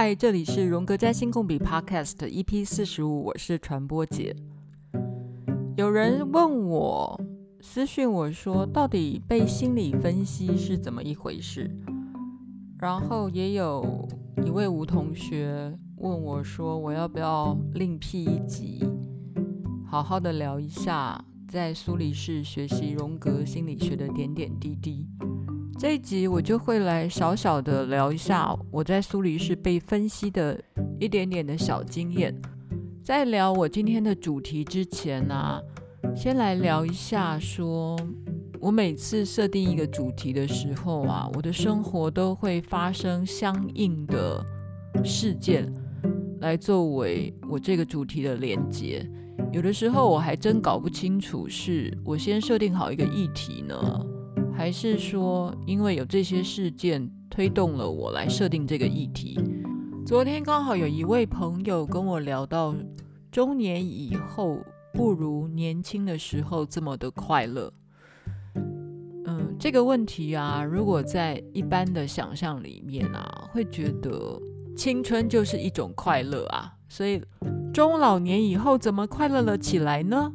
嗨，这里是荣格占星共笔 Podcast EP 四十五，我是传播姐。有人问我，私讯我说，到底被心理分析是怎么一回事？然后也有一位吴同学问我说，我要不要另辟一集，好好的聊一下在苏黎世学习荣格心理学的点点滴滴。这一集我就会来小小的聊一下我在苏黎世被分析的一点点的小经验。在聊我今天的主题之前呢、先来聊一下说，我每次设定一个主题的时候啊，我的生活都会发生相应的事件，来作为我这个主题的连接。有的时候我还真搞不清楚，是我先设定好一个议题呢，还是说，因为有这些事件推动了我来设定这个议题？昨天刚好有一位朋友跟我聊到，中年以后不如年轻的时候这么的快乐。嗯，这个问题啊，如果在一般的想象里面啊，会觉得青春就是一种快乐啊，所以中老年以后怎么快乐了起来呢？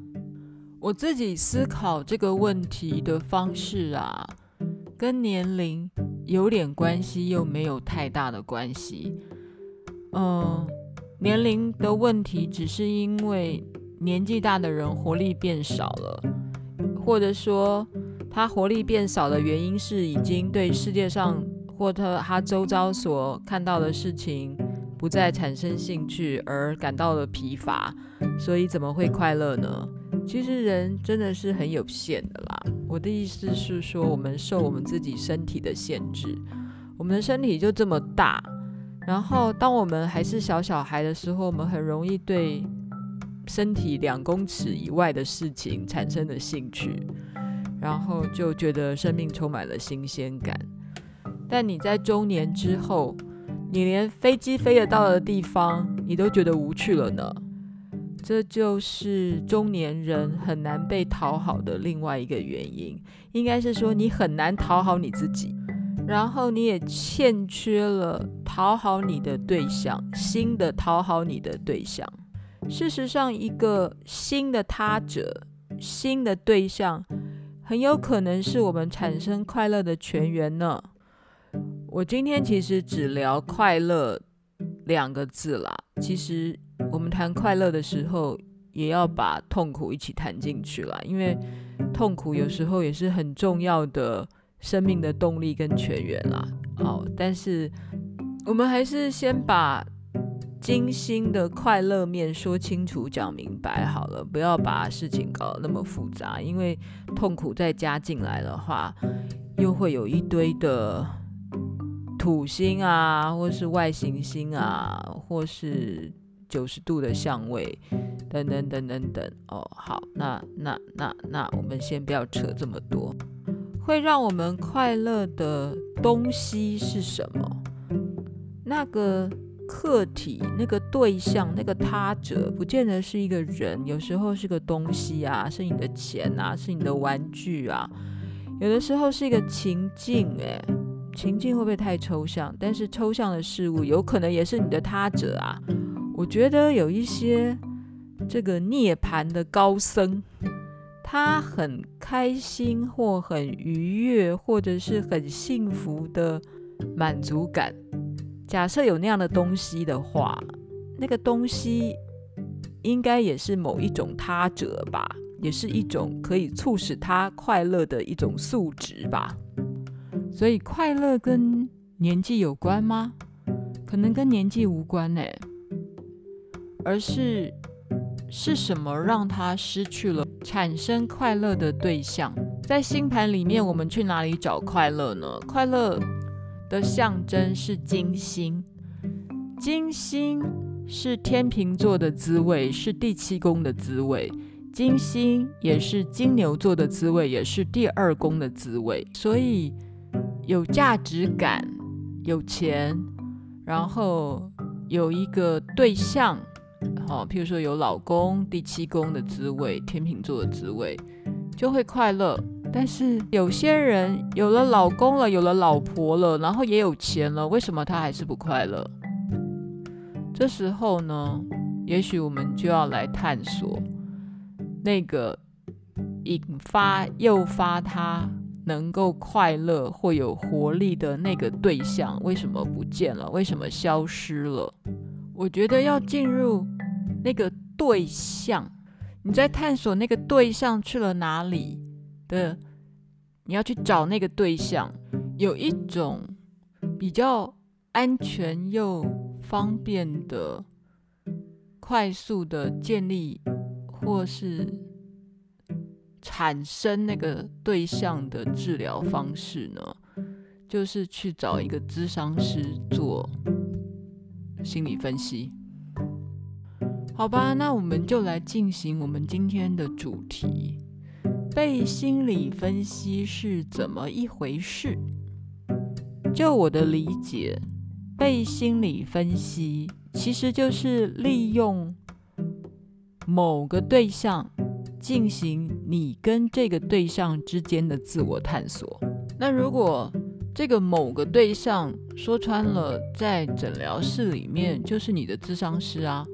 我自己思考这个问题的方式啊，跟年龄有点关系，又没有太大的关系。嗯，年龄的问题只是因为年纪大的人活力变少了，或者说他活力变少的原因是已经对世界上或他他周遭所看到的事情不再产生兴趣而感到了疲乏，所以怎么会快乐呢？其实人真的是很有限的啦。我的意思是说，我们受我们自己身体的限制，我们的身体就这么大。然后，当我们还是小小孩的时候，我们很容易对身体两公尺以外的事情产生了兴趣，然后就觉得生命充满了新鲜感。但你在中年之后，你连飞机飞得到的地方，你都觉得无趣了呢。这就是中年人很难被讨好的另外一个原因，应该是说你很难讨好你自己，然后你也欠缺了讨好你的对象，新的讨好你的对象。事实上，一个新的他者、新的对象，很有可能是我们产生快乐的泉源呢。我今天其实只聊快乐两个字啦，其实。我们谈快乐的时候，也要把痛苦一起谈进去了，因为痛苦有时候也是很重要的生命的动力跟泉源啦。好，但是我们还是先把金星的快乐面说清楚、讲明白好了，不要把事情搞得那么复杂，因为痛苦再加进来的话，又会有一堆的土星啊，或是外行星啊，或是。九十度的相位，等等等等等哦，好，那那那那，我们先不要扯这么多。会让我们快乐的东西是什么？那个客体、那个对象、那个他者，不见得是一个人，有时候是个东西啊，是你的钱啊，是你的玩具啊，有的时候是一个情境，哎，情境会不会太抽象？但是抽象的事物有可能也是你的他者啊。我觉得有一些这个涅槃的高僧，他很开心或很愉悦，或者是很幸福的满足感。假设有那样的东西的话，那个东西应该也是某一种他者吧，也是一种可以促使他快乐的一种素质吧。所以快乐跟年纪有关吗？可能跟年纪无关呢。而是是什么让他失去了产生快乐的对象？在星盘里面，我们去哪里找快乐呢？快乐的象征是金星，金星是天秤座的滋味，是第七宫的滋味。金星也是金牛座的滋味，也是第二宫的滋味。所以有价值感，有钱，然后有一个对象。好，譬如说有老公，第七宫的滋味，天秤座的滋味，就会快乐。但是有些人有了老公了，有了老婆了，然后也有钱了，为什么他还是不快乐？这时候呢，也许我们就要来探索那个引发、诱发他能够快乐或有活力的那个对象为什么不见了？为什么消失了？我觉得要进入那个对象，你在探索那个对象去了哪里的，你要去找那个对象，有一种比较安全又方便的、快速的建立或是产生那个对象的治疗方式呢，就是去找一个咨商师做。心理分析。好吧，那我们就来进行我们今天的主题：被心理分析是怎么一回事？就我的理解，被心理分析其实就是利用某个对象进行你跟这个对象之间的自我探索。那如果这个某个对象说穿了，在诊疗室里面就是你的智商师啊。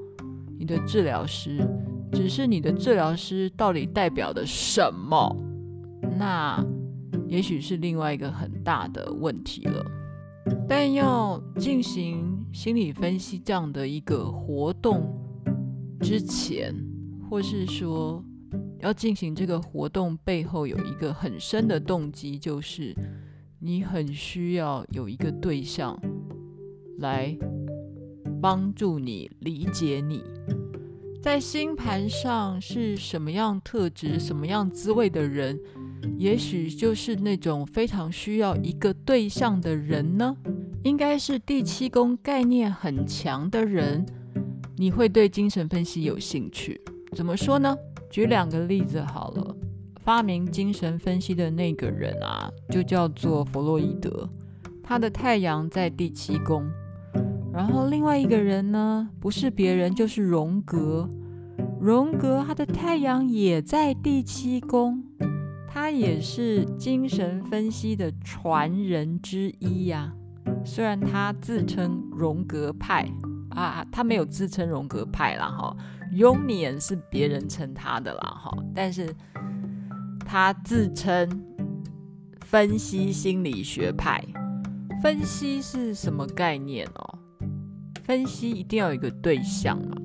你的治疗师，只是你的治疗师到底代表的什么？那也许是另外一个很大的问题了。但要进行心理分析这样的一个活动之前，或是说要进行这个活动背后有一个很深的动机，就是你很需要有一个对象来。帮助你理解你在星盘上是什么样特质、什么样滋味的人，也许就是那种非常需要一个对象的人呢？应该是第七宫概念很强的人，你会对精神分析有兴趣。怎么说呢？举两个例子好了。发明精神分析的那个人啊，就叫做弗洛伊德，他的太阳在第七宫。然后另外一个人呢，不是别人，就是荣格。荣格他的太阳也在第七宫，他也是精神分析的传人之一呀、虽然他自称荣格派啊，他没有自称荣格派啦哈，Jungian 是别人称他的啦哈，但是他自称分析心理学派。分析是什么概念哦？分析一定要有一个对象嘛，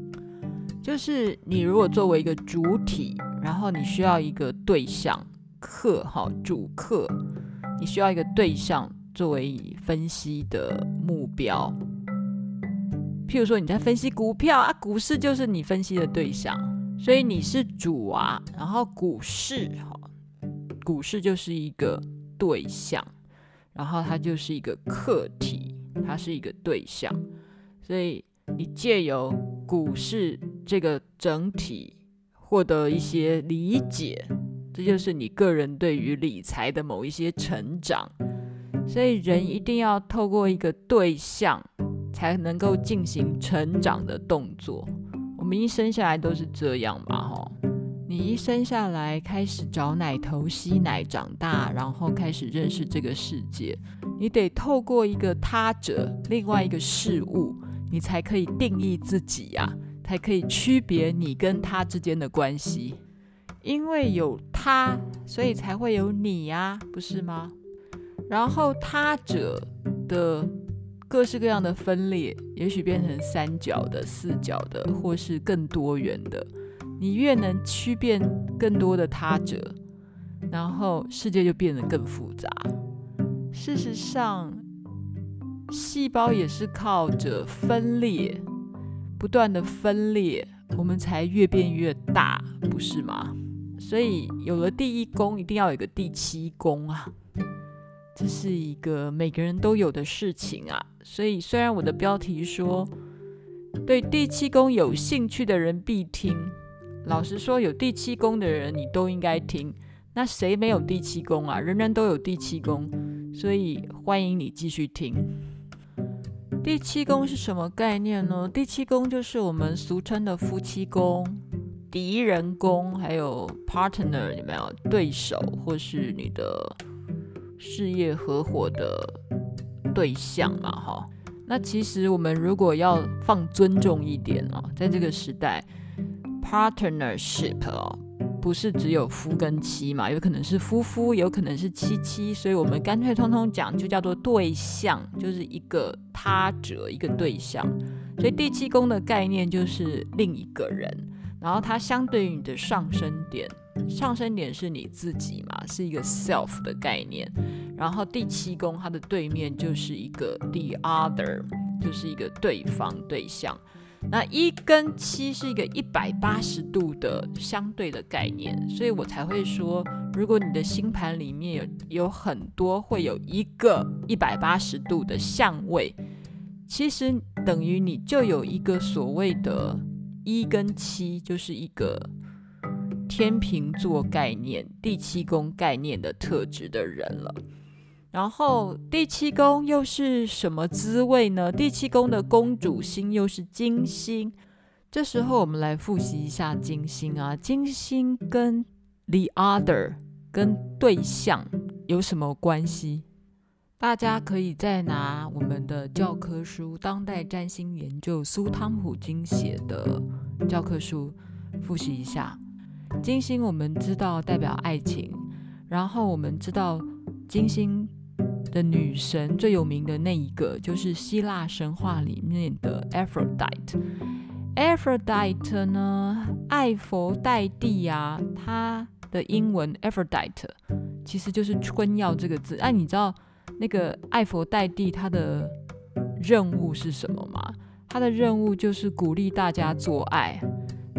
就是你如果作为一个主体，然后你需要一个对象客，哈，主客，你需要一个对象作为分析的目标。譬如说你在分析股票啊，股市就是你分析的对象，所以你是主啊，然后股市哈，股市就是一个对象，然后它就是一个客体，它是一个对象。所以你借由股市这个整体获得一些理解，这就是你个人对于理财的某一些成长。所以人一定要透过一个对象，才能够进行成长的动作。我们一生下来都是这样嘛，吼！你一生下来开始找奶头吸奶长大，然后开始认识这个世界，你得透过一个他者，另外一个事物。你才可以定义自己呀、才可以区别你跟他之间的关系。因为有他，所以才会有你呀、不是吗？然后他者的各式各样的分裂，也许变成三角的、四角的，或是更多元的。你越能区辨更多的他者，然后世界就变得更复杂。事实上。细胞也是靠着分裂，不断的分裂，我们才越变越大，不是吗？所以有了第一宫，一定要有个第七宫啊，这是一个每个人都有的事情啊。所以虽然我的标题说对第七宫有兴趣的人必听，老实说，有第七宫的人你都应该听。那谁没有第七宫啊？人人都有第七宫，所以欢迎你继续听。第七宫是什么概念呢？第七宫就是我们俗称的夫妻宫、敌人宫，还有 partner，有没有对手，或是你的事业合伙的对象嘛？哈，那其实我们如果要放尊重一点哦，在这个时代，partnership 哦，不是只有夫跟妻嘛，有可能是夫夫，有可能是妻妻，所以我们干脆通通讲，就叫做对象，就是一个他者，一个对象。所以第七宫的概念就是另一个人，然后它相对于你的上升点，上升点是你自己嘛，是一个 self 的概念。然后第七宫它的对面就是一个 the other，就是一个对方对象。那一跟七是一个一百八十度的相对的概念，所以我才会说，如果你的星盘里面有有很多会有一个一百八十度的相位，其实等于你就有一个所谓的一跟七，就是一个天秤座概念、第七宫概念的特质的人了。然后第七宫又是什么滋味呢？第七宫的宫主星又是金星。这时候我们来复习一下金星啊，金星跟 the other 跟对象有什么关系？大家可以再拿我们的教科书《当代占星研究》苏汤普金写的教科书复习一下。金星我们知道代表爱情，然后我们知道金星。的女神最有名的那一个，就是希腊神话里面的 Aphrodite。Aphrodite 呢，艾佛代蒂啊，它的英文 Aphrodite 其实就是春药这个字。哎、你知道那个艾佛代蒂他的任务是什么吗？他的任务就是鼓励大家做爱，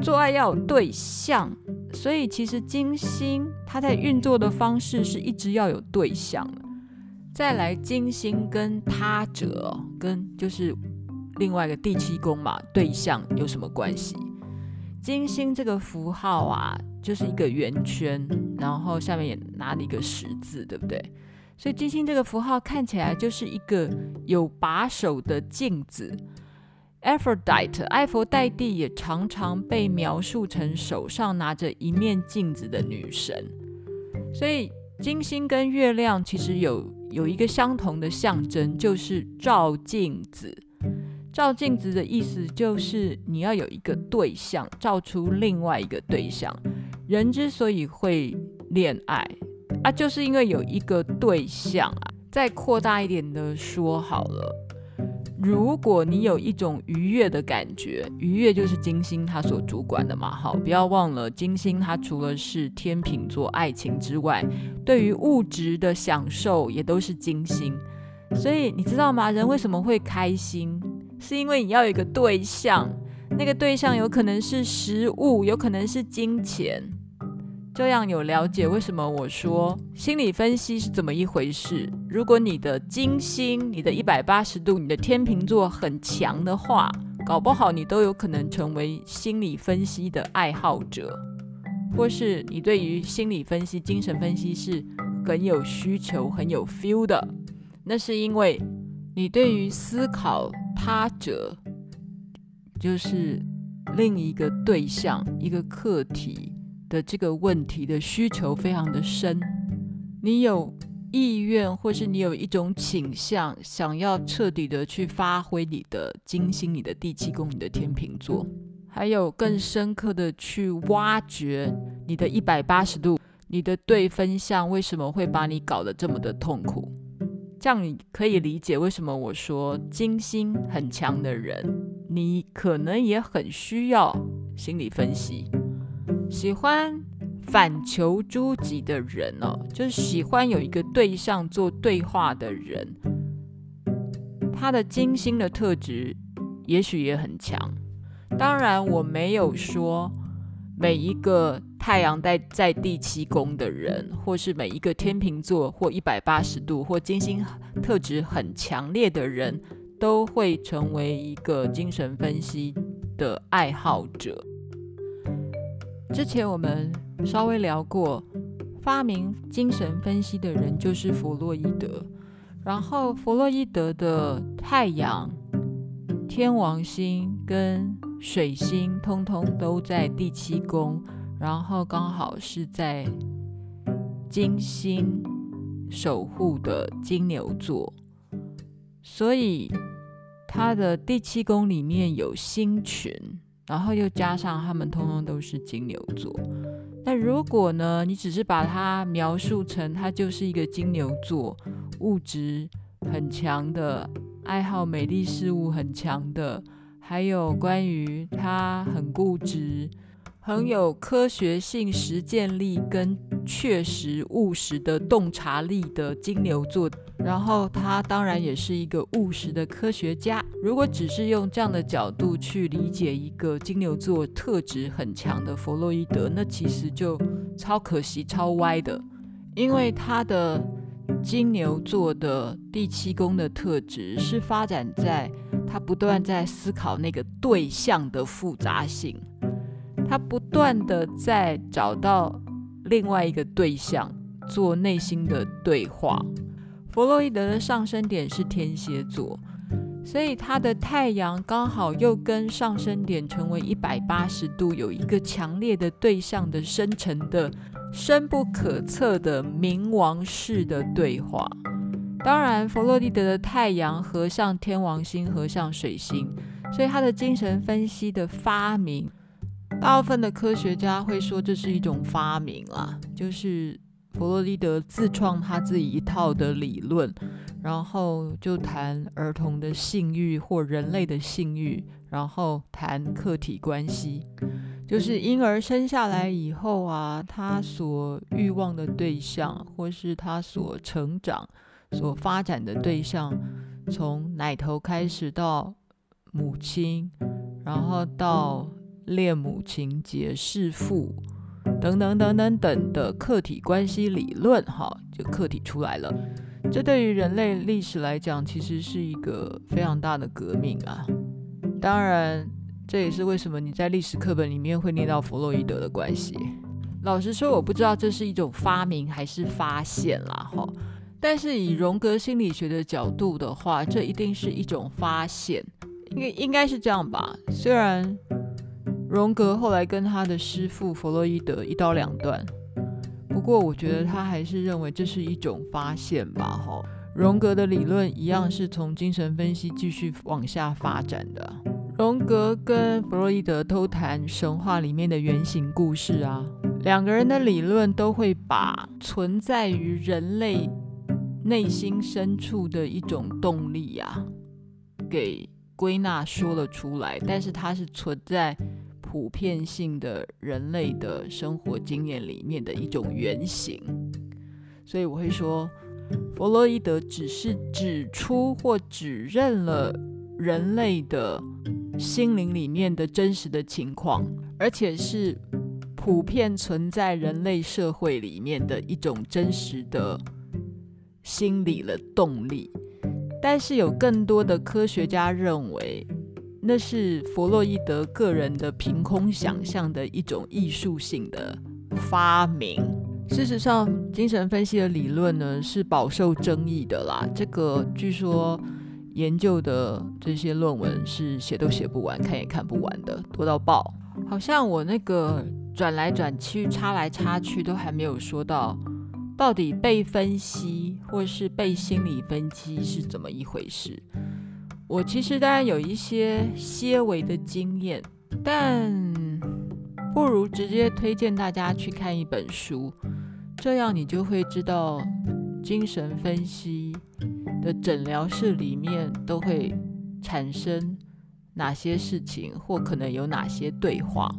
做爱要有对象。所以其实金星它在运作的方式是一直要有对象的。再来，金星跟他者，跟就是另外一个第七宫嘛，对象有什么关系？金星这个符号啊，就是一个圆圈，然后下面也拿了一个十字，对不对？所以金星这个符号看起来就是一个有把手的镜子。Aphrodite，埃佛代蒂也常常被描述成手上拿着一面镜子的女神。所以金星跟月亮其实有。有一个相同的象征，就是照镜子。照镜子的意思就是你要有一个对象，照出另外一个对象。人之所以会恋爱啊，就是因为有一个对象啊。再扩大一点的说好了。如果你有一种愉悦的感觉，愉悦就是金星它所主管的嘛。好，不要忘了，金星它除了是天秤座爱情之外，对于物质的享受也都是金星。所以你知道吗？人为什么会开心？是因为你要有一个对象，那个对象有可能是食物，有可能是金钱。这样有了解为什么我说心理分析是怎么一回事？如果你的金星、你的一百八十度、你的天秤座很强的话，搞不好你都有可能成为心理分析的爱好者，或是你对于心理分析、精神分析是很有需求、很有 feel 的。那是因为你对于思考他者，就是另一个对象、一个课题。的这个问题的需求非常的深，你有意愿，或是你有一种倾向，想要彻底的去发挥你的金星、你的第七宫、你的天秤座，还有更深刻的去挖掘你的一百八十度，你的对分项为什么会把你搞得这么的痛苦？这样你可以理解为什么我说金星很强的人，你可能也很需要心理分析。喜欢反求诸己的人哦，就是喜欢有一个对象做对话的人，他的金星的特质也许也很强。当然，我没有说每一个太阳在在第七宫的人，或是每一个天秤座或一百八十度或金星特质很强烈的人都会成为一个精神分析的爱好者。之前我们稍微聊过，发明精神分析的人就是弗洛伊德。然后弗洛伊德的太阳、天王星跟水星通通都在第七宫，然后刚好是在金星守护的金牛座，所以他的第七宫里面有星群，然后又加上他们通通都是金牛座。那如果呢，你只是把它描述成他就是一个金牛座，物质很强的，爱好美丽事物很强的，还有关于他很固执。很有科学性、实践力跟确实务实的洞察力的金牛座，然后他当然也是一个务实的科学家。如果只是用这样的角度去理解一个金牛座特质很强的弗洛伊德，那其实就超可惜、超歪的，因为他的金牛座的第七宫的特质是发展在他不断在思考那个对象的复杂性。他不断的在找到另外一个对象做内心的对话。弗洛伊德的上升点是天蝎座，所以他的太阳刚好又跟上升点成为一百八十度，有一个强烈的对象的深沉的、深不可测的冥王式的对话。当然，弗洛伊德的太阳合上天王星，合上水星，所以他的精神分析的发明。大部分的科学家会说这是一种发明啦，就是弗洛伊德自创他自己一套的理论，然后就谈儿童的性欲或人类的性欲，然后谈客体关系，就是婴儿生下来以后啊，他所欲望的对象，或是他所成长、所发展的对象，从奶头开始到母亲，然后到。恋母情节、弑父等等等等等的客体关系理论，哈，就客体出来了。这对于人类历史来讲，其实是一个非常大的革命啊。当然，这也是为什么你在历史课本里面会念到弗洛伊德的关系。老实说，我不知道这是一种发明还是发现啦，哈。但是以荣格心理学的角度的话，这一定是一种发现，应该应该是这样吧。虽然。荣格后来跟他的师父弗洛伊德一刀两断，不过我觉得他还是认为这是一种发现吧。哈，荣格的理论一样是从精神分析继续往下发展的。荣格跟弗洛伊德都谈神话里面的原型故事啊，两个人的理论都会把存在于人类内心深处的一种动力啊，给归纳说了出来，但是它是存在。普遍性的人类的生活经验里面的一种原型，所以我会说，弗洛伊德只是指出或指认了人类的心灵里面的真实的情况，而且是普遍存在人类社会里面的一种真实的心理的动力。但是有更多的科学家认为。那是弗洛伊德个人的凭空想象的一种艺术性的发明。事实上，精神分析的理论呢是饱受争议的啦。这个据说研究的这些论文是写都写不完，看也看不完的，多到爆。好像我那个转来转去、插来插去，都还没有说到到底被分析或是被心理分析是怎么一回事。我其实当然有一些些微的经验，但不如直接推荐大家去看一本书，这样你就会知道精神分析的诊疗室里面都会产生哪些事情，或可能有哪些对话。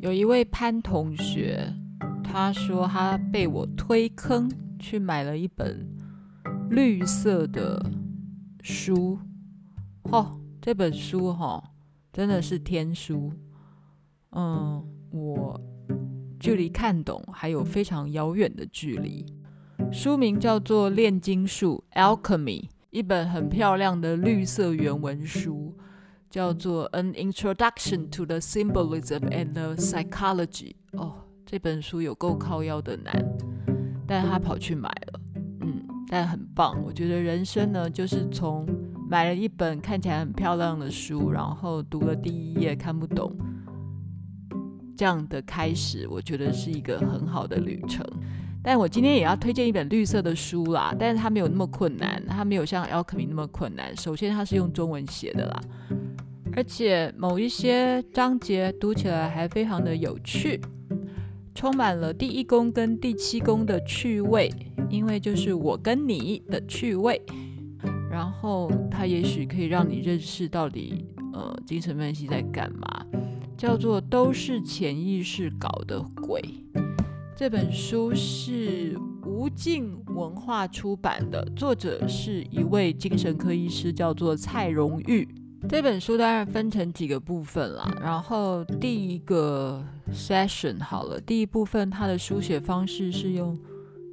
有一位潘同学，他说他被我推坑去买了一本绿色的书。哦，这本书哈、哦，真的是天书。嗯，我距离看懂还有非常遥远的距离。书名叫做《炼金术》（Alchemy），一本很漂亮的绿色原文书，叫做《An Introduction to the Symbolism and the Psychology》。哦，这本书有够靠腰的难，但他跑去买了。嗯，但很棒。我觉得人生呢，就是从买了一本看起来很漂亮的书，然后读了第一页看不懂，这样的开始，我觉得是一个很好的旅程。但我今天也要推荐一本绿色的书啦，但是它没有那么困难，它没有像 Alchemy 那么困难。首先，它是用中文写的啦，而且某一些章节读起来还非常的有趣，充满了第一宫跟第七宫的趣味，因为就是我跟你的趣味。然后，它也许可以让你认识到底呃精神分析在干嘛，叫做都是潜意识搞的鬼。这本书是无尽文化出版的，作者是一位精神科医师，叫做蔡荣玉。这本书当然分成几个部分啦，然后第一个 session 好了，第一部分它的书写方式是用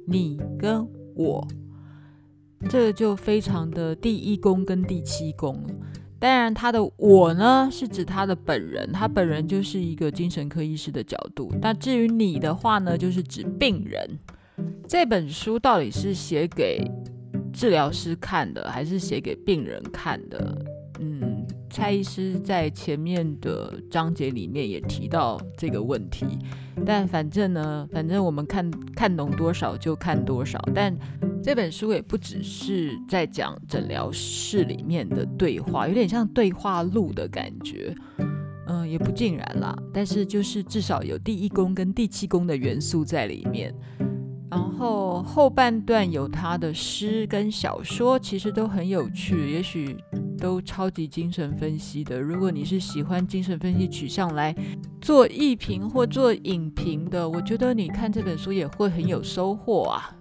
你跟我，这就非常的第一宫跟第七宫了。当然，他的我呢是指他的本人，他本人就是一个精神科医师的角度。那至于你的话呢，就是指病人。这本书到底是写给治疗师看的，还是写给病人看的？嗯，蔡医师在前面的章节里面也提到这个问题。但反正呢，反正我们看看懂多少就看多少。但这本书也不只是在讲诊疗室里面的对话，有点像对话录的感觉，嗯，也不尽然啦。但是就是至少有第一宫跟第七宫的元素在里面。然后后半段有他的诗跟小说，其实都很有趣，也许都超级精神分析的。如果你是喜欢精神分析取向来做译评或做影评的，我觉得你看这本书也会很有收获啊。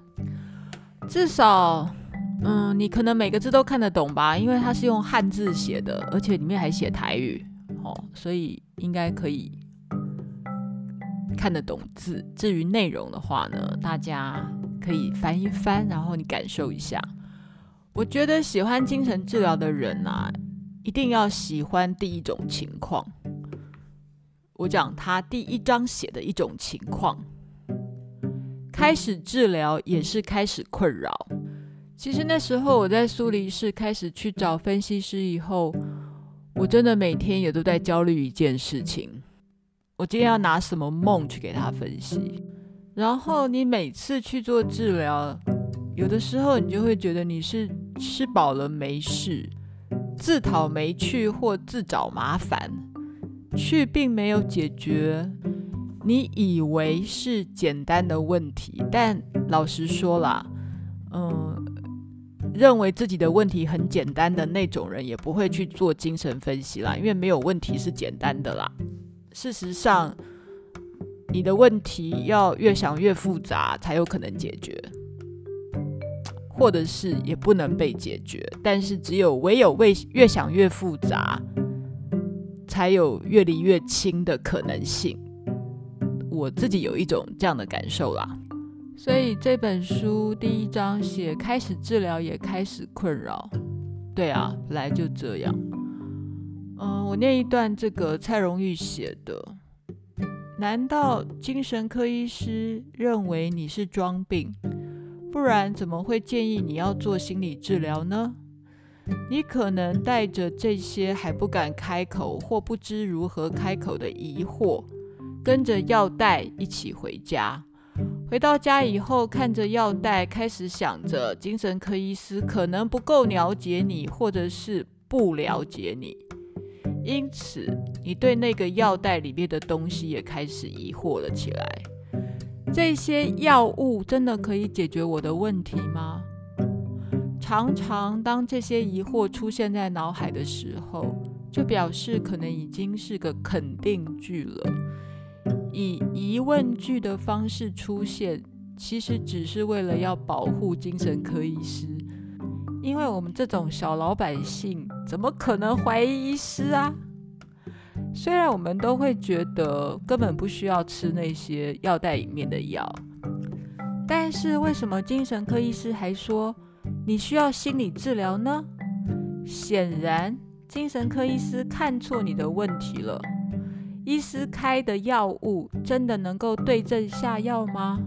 至少，嗯，你可能每个字都看得懂吧，因为它是用汉字写的，而且里面还写台语，哦，所以应该可以看得懂字。至于内容的话呢，大家可以翻一翻，然后你感受一下。我觉得喜欢精神治疗的人啊，一定要喜欢第一种情况。我讲他第一章写的一种情况。开始治疗也是开始困扰。其实那时候我在苏黎世开始去找分析师以后，我真的每天也都在焦虑一件事情：我今天要拿什么梦去给他分析？然后你每次去做治疗，有的时候你就会觉得你是吃饱了没事，自讨没趣或自找麻烦，去并没有解决。你以为是简单的问题，但老实说啦，嗯，认为自己的问题很简单的那种人，也不会去做精神分析啦，因为没有问题是简单的啦。事实上，你的问题要越想越复杂才有可能解决，或者是也不能被解决。但是只有唯有为越想越复杂，才有越离越轻的可能性。我自己有一种这样的感受啦，所以这本书第一章写开始治疗也开始困扰，对啊，本来就这样。嗯，我念一段这个蔡荣玉写的：难道精神科医师认为你是装病？不然怎么会建议你要做心理治疗呢？你可能带着这些还不敢开口或不知如何开口的疑惑。跟着药袋一起回家，回到家以后，看着药袋，开始想着精神科医师可能不够了解你，或者是不了解你，因此你对那个药袋里面的东西也开始疑惑了起来。这些药物真的可以解决我的问题吗？常常当这些疑惑出现在脑海的时候，就表示可能已经是个肯定句了。以疑问句的方式出现，其实只是为了要保护精神科医师，因为我们这种小老百姓怎么可能怀疑医师啊？虽然我们都会觉得根本不需要吃那些药袋里面的药，但是为什么精神科医师还说你需要心理治疗呢？显然，精神科医师看错你的问题了。医师开的药物真的能够对症下药吗？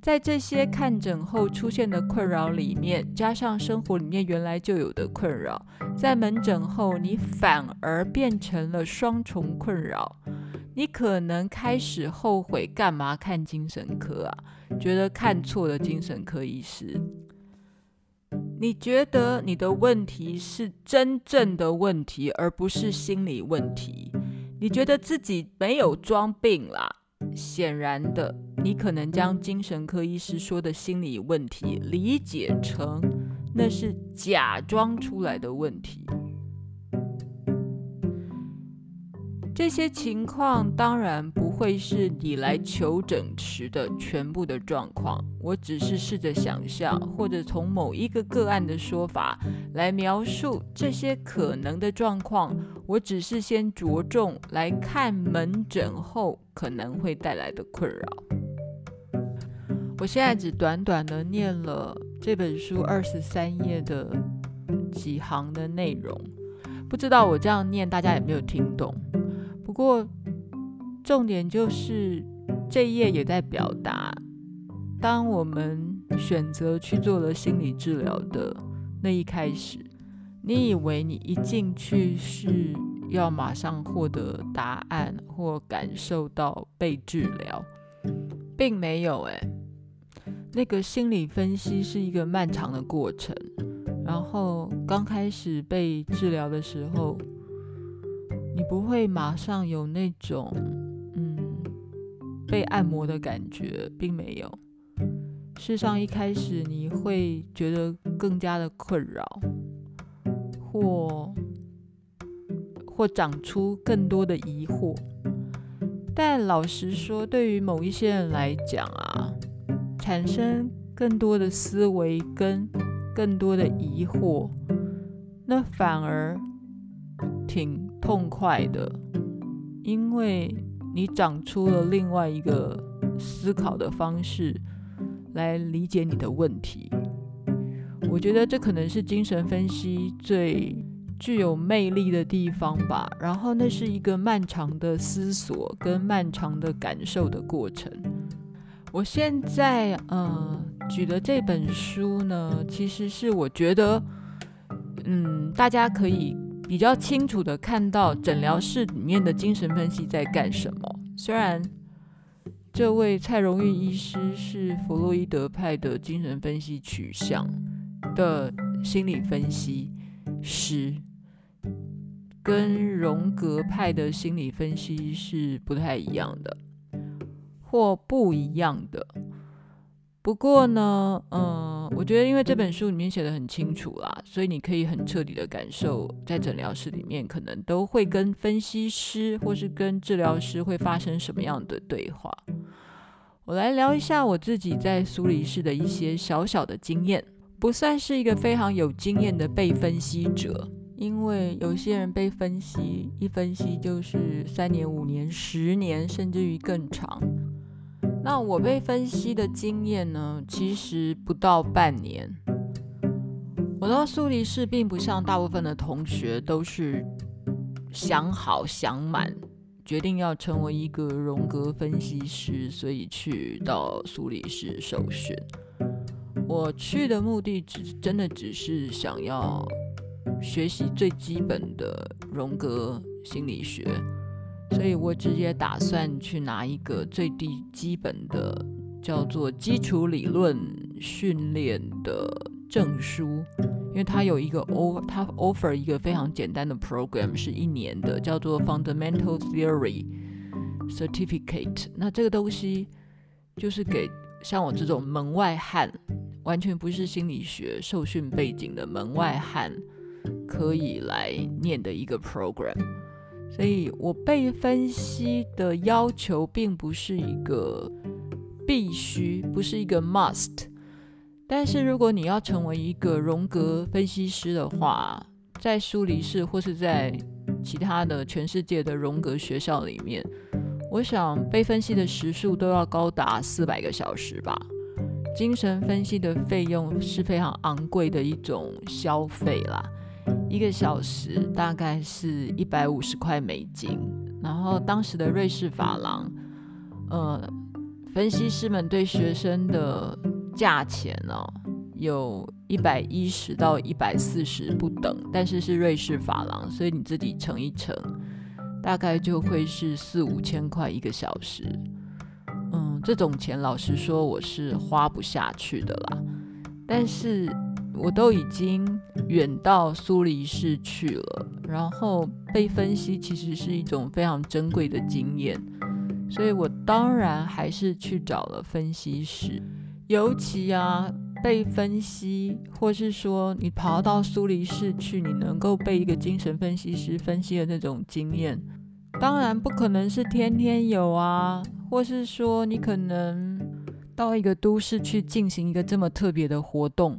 在这些看诊后出现的困扰里面，加上生活里面原来就有的困扰，在门诊后你反而变成了双重困扰。你可能开始后悔干嘛看精神科啊？觉得看错了精神科医师。你觉得你的问题是真正的问题，而不是心理问题。你觉得自己没有装病啦。显然的，你可能将精神科医师说的心理问题理解成那是假装出来的问题。这些情况当然不会是你来求诊时的全部的状况，我只是试着想象，或者从某一个个案的说法来描述这些可能的状况。我只是先着重来看门诊后可能会带来的困扰。我现在只短短的念了这本书二十三页的几行的内容，不知道我这样念大家有没有听懂？不过，重点就是这一页也在表达，当我们选择去做了心理治疗的那一开始，你以为你一进去是要马上获得答案或感受到被治疗，并没有诶，那个心理分析是一个漫长的过程，然后刚开始被治疗的时候。你不会马上有那种嗯被按摩的感觉，并没有。事实上，一开始你会觉得更加的困扰，或或长出更多的疑惑。但老实说，对于某一些人来讲啊，产生更多的思维跟更多的疑惑，那反而挺。痛快的，因为你长出了另外一个思考的方式来理解你的问题。我觉得这可能是精神分析最具有魅力的地方吧。然后那是一个漫长的思索跟漫长的感受的过程。我现在呃举的这本书呢，其实是我觉得嗯大家可以。比较清楚的看到诊疗室里面的精神分析在干什么。虽然这位蔡荣玉医师是弗洛伊德派的精神分析取向的心理分析师，跟荣格派的心理分析是不太一样的，或不一样的。不过呢，嗯，我觉得因为这本书里面写的很清楚啦，所以你可以很彻底的感受，在诊疗室里面可能都会跟分析师或是跟治疗师会发生什么样的对话。我来聊一下我自己在苏黎世的一些小小的经验，不算是一个非常有经验的被分析者，因为有些人被分析一分析就是三年、五年、十年，甚至于更长。那我被分析的经验呢，其实不到半年。我到苏黎世，并不像大部分的同学都是想好想满，决定要成为一个荣格分析师，所以去到苏黎世受训。我去的目的只真的只是想要学习最基本的荣格心理学。所以我直接打算去拿一个最低基本的叫做基础理论训练的证书，因为它有一个 o 它 offer 一个非常简单的 program，是一年的，叫做 Fundamental Theory Certificate。那这个东西就是给像我这种门外汉，完全不是心理学受训背景的门外汉可以来念的一个 program。所以我被分析的要求并不是一个必须，不是一个 must。但是如果你要成为一个荣格分析师的话，在苏黎世或是在其他的全世界的荣格学校里面，我想被分析的时数都要高达四百个小时吧。精神分析的费用是非常昂贵的一种消费啦。一个小时大概是一百五十块美金，然后当时的瑞士法郎，呃，分析师们对学生的价钱呢、哦，有一百一十到一百四十不等，但是是瑞士法郎，所以你自己乘一乘，大概就会是四五千块一个小时。嗯，这种钱老实说我是花不下去的啦。但是我都已经远到苏黎世去了，然后被分析其实是一种非常珍贵的经验，所以我当然还是去找了分析师，尤其啊。被分析，或是说你跑到苏黎世去，你能够被一个精神分析师分析的那种经验，当然不可能是天天有啊。或是说你可能到一个都市去进行一个这么特别的活动，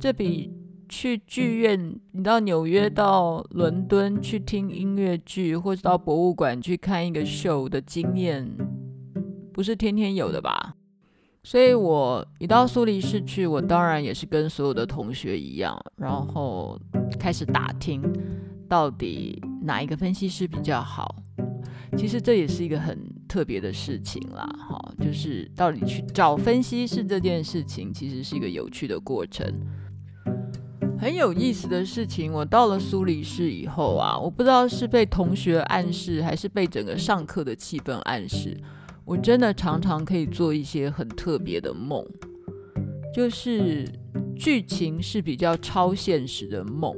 这比去剧院，你到纽约、到伦敦去听音乐剧，或是到博物馆去看一个秀的经验，不是天天有的吧？所以我一到苏黎世去，我当然也是跟所有的同学一样，然后开始打听到底哪一个分析师比较好。其实这也是一个很特别的事情啦，哈，就是到底去找分析师这件事情，其实是一个有趣的过程。很有意思的事情，我到了苏黎世以后啊，我不知道是被同学暗示，还是被整个上课的气氛暗示。我真的常常可以做一些很特别的梦，就是剧情是比较超现实的梦。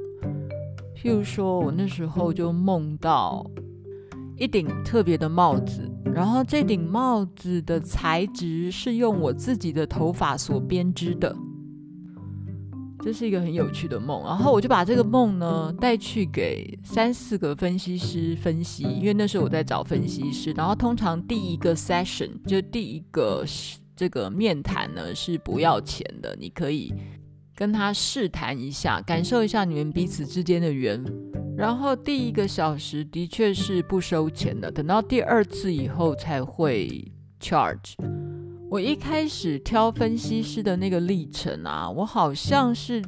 譬如说，我那时候就梦到一顶特别的帽子，然后这顶帽子的材质是用我自己的头发所编织的。这是一个很有趣的梦，然后我就把这个梦呢带去给三四个分析师分析，因为那时候我在找分析师，然后通常第一个 session 就第一个这个面谈呢是不要钱的，你可以跟他试谈一下，感受一下你们彼此之间的缘，然后第一个小时的确是不收钱的，等到第二次以后才会 charge。我一开始挑分析师的那个历程啊，我好像是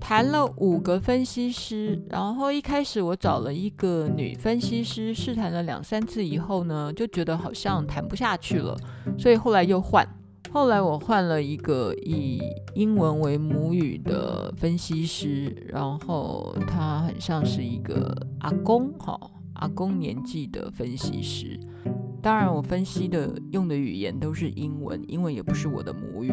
谈了五个分析师，然后一开始我找了一个女分析师，试谈了两三次以后呢，就觉得好像谈不下去了，所以后来又换。后来我换了一个以英文为母语的分析师，然后他很像是一个阿公，哈，阿公年纪的分析师。当然，我分析的用的语言都是英文，英文也不是我的母语。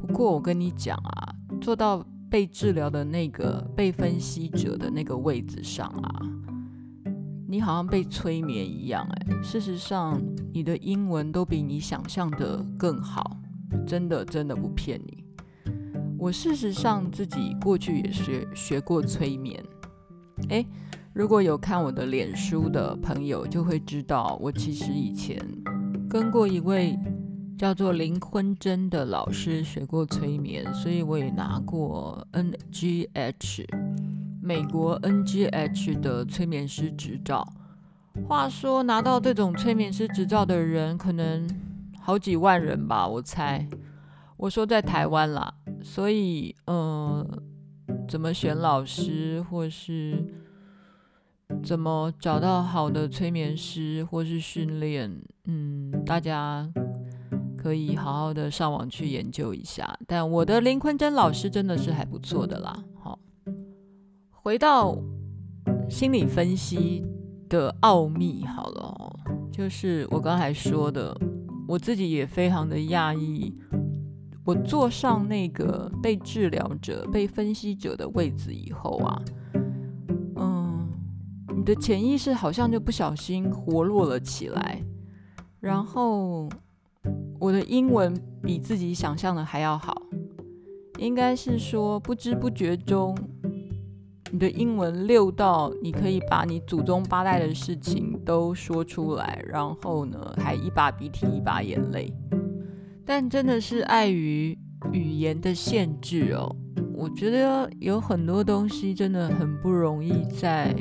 不过我跟你讲啊，坐到被治疗的那个被分析者的那个位置上啊，你好像被催眠一样。哎，事实上，你的英文都比你想象的更好，真的真的不骗你。我事实上自己过去也学学过催眠，哎。如果有看我的脸书的朋友，就会知道我其实以前跟过一位叫做林坤真的老师学过催眠，所以我也拿过 NGH 美国 NGH 的催眠师执照。话说拿到这种催眠师执照的人，可能好几万人吧，我猜。我说在台湾啦，所以嗯、呃，怎么选老师或是？怎么找到好的催眠师或是训练？嗯，大家可以好好的上网去研究一下。但我的林坤真老师真的是还不错的啦。好，回到心理分析的奥秘好了，就是我刚才说的，我自己也非常的讶异。我坐上那个被治疗者、被分析者的位置以后啊。你的潜意识好像就不小心活络了起来，然后我的英文比自己想象的还要好，应该是说不知不觉中，你的英文溜到你可以把你祖宗八代的事情都说出来，然后呢还一把鼻涕一把眼泪，但真的是碍于语言的限制哦，我觉得有很多东西真的很不容易在。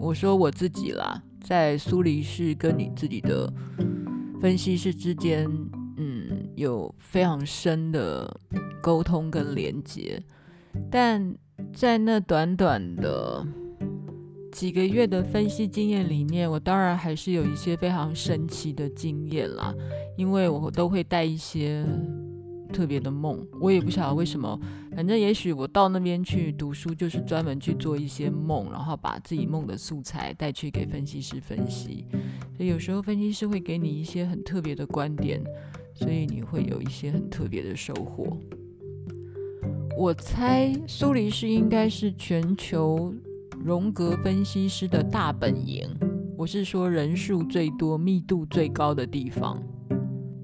我说我自己啦，在苏黎世跟你自己的分析师之间，嗯，有非常深的沟通跟连接，但在那短短的几个月的分析经验里面，我当然还是有一些非常神奇的经验啦，因为我都会带一些特别的梦，我也不晓得为什么。反正也许我到那边去读书，就是专门去做一些梦，然后把自己梦的素材带去给分析师分析。所以有时候分析师会给你一些很特别的观点，所以你会有一些很特别的收获。我猜苏黎世应该是全球荣格分析师的大本营，我是说人数最多、密度最高的地方。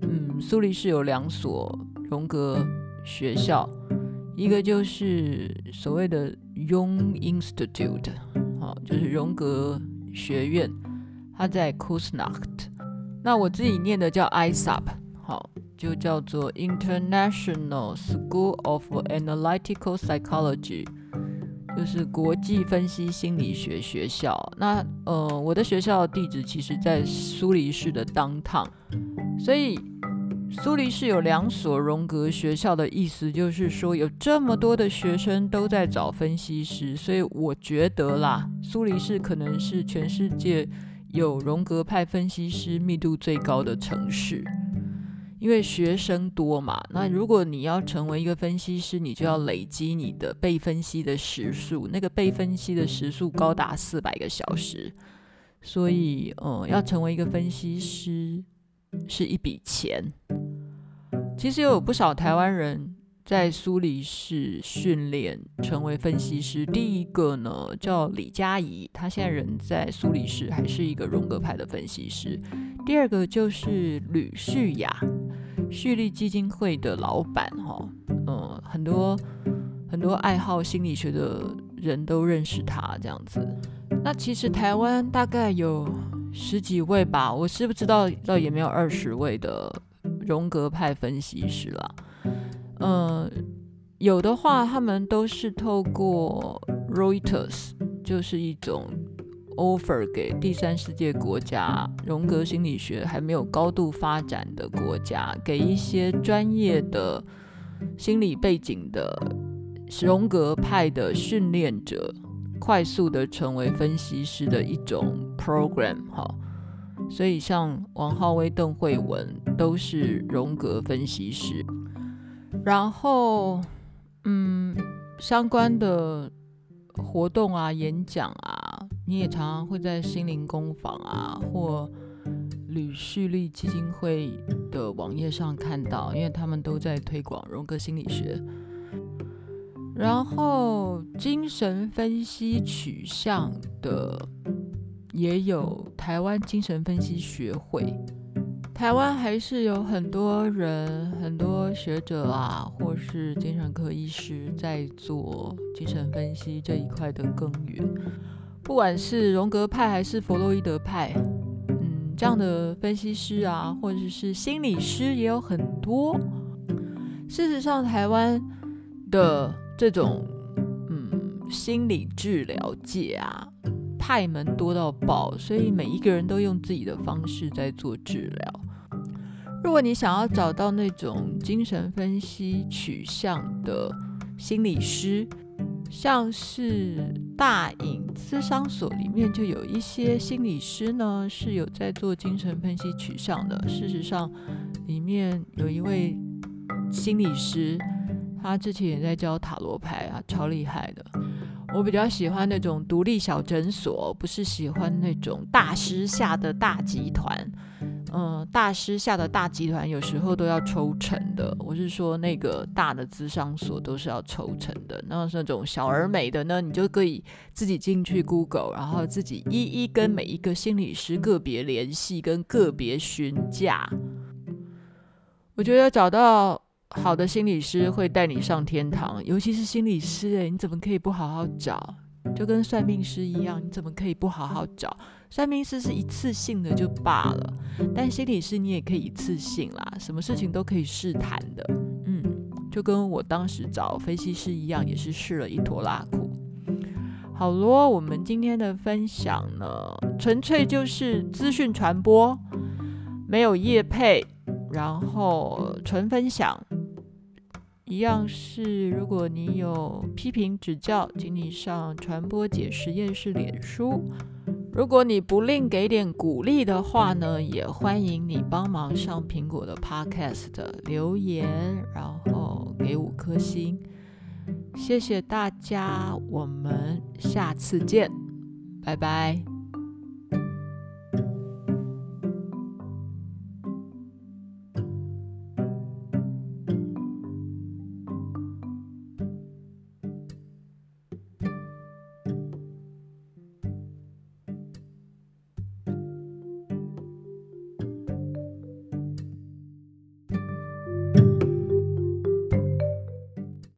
嗯，苏黎世有两所荣格学校，一个就是所谓的 Jung Institute，好，就是荣格学院，它在 Kusnacht。那我自己念的叫 ISAP，好。就叫做 International School of Analytical Psychology，就是国际分析心理学学校。那呃，我的学校地址其实在苏黎世的 Downtown，所以苏黎世有两所荣格学校的意思，就是说有这么多的学生都在找分析师，所以我觉得啦，苏黎世可能是全世界有荣格派分析师密度最高的城市。因为学生多嘛，那如果你要成为一个分析师，你就要累积你的被分析的时数，那个被分析的时数高达四百个小时，所以，嗯，要成为一个分析师是一笔钱。其实也有不少台湾人在苏黎世训练成为分析师。第一个呢叫李佳怡，他现在人在苏黎世，还是一个荣格派的分析师。第二个就是吕旭雅。旭立基金会的老板，哈，嗯，很多很多爱好心理学的人都认识他，这样子。那其实台湾大概有十几位吧，我是不知道，倒也没有二十位的荣格派分析师啦。嗯，有的话，他们都是透过 Reuters，就是一种。offer 给第三世界国家，荣格心理学还没有高度发展的国家，给一些专业的心理背景的荣格派的训练者，快速的成为分析师的一种 program 哈。所以像王浩威、邓慧文都是荣格分析师，然后嗯，相关的活动啊、演讲啊。你也常常会在心灵工坊啊，或吕旭立基金会的网页上看到，因为他们都在推广荣格心理学。然后精神分析取向的也有台湾精神分析学会。台湾还是有很多人、很多学者啊，或是精神科医师在做精神分析这一块的耕耘。不管是荣格派还是弗洛伊德派，嗯，这样的分析师啊，或者是心理师也有很多。事实上，台湾的这种嗯心理治疗界啊，派门多到爆，所以每一个人都用自己的方式在做治疗。如果你想要找到那种精神分析取向的心理师，像是大隐咨商所里面就有一些心理师呢，是有在做精神分析取向的。事实上，里面有一位心理师，他之前也在教塔罗牌啊，超厉害的。我比较喜欢那种独立小诊所，不是喜欢那种大师下的大集团。嗯，大师下的大集团有时候都要抽成的。我是说，那个大的资商所都是要抽成的。那那种小而美的呢，你就可以自己进去 Google，然后自己一一跟每一个心理师个别联系，跟个别询价。我觉得找到好的心理师会带你上天堂，尤其是心理师，诶，你怎么可以不好好找？就跟算命师一样，你怎么可以不好好找？算命师是一次性的就罢了，但心理师你也可以一次性啦，什么事情都可以试探的。嗯，就跟我当时找分析师一样，也是试了一拖拉库。好咯，我们今天的分享呢，纯粹就是资讯传播，没有业配，然后纯分享。一样是，如果你有批评指教，请你上传播姐实验室脸书。如果你不吝给点鼓励的话呢，也欢迎你帮忙上苹果的 Podcast 留言，然后给五颗星。谢谢大家，我们下次见，拜拜。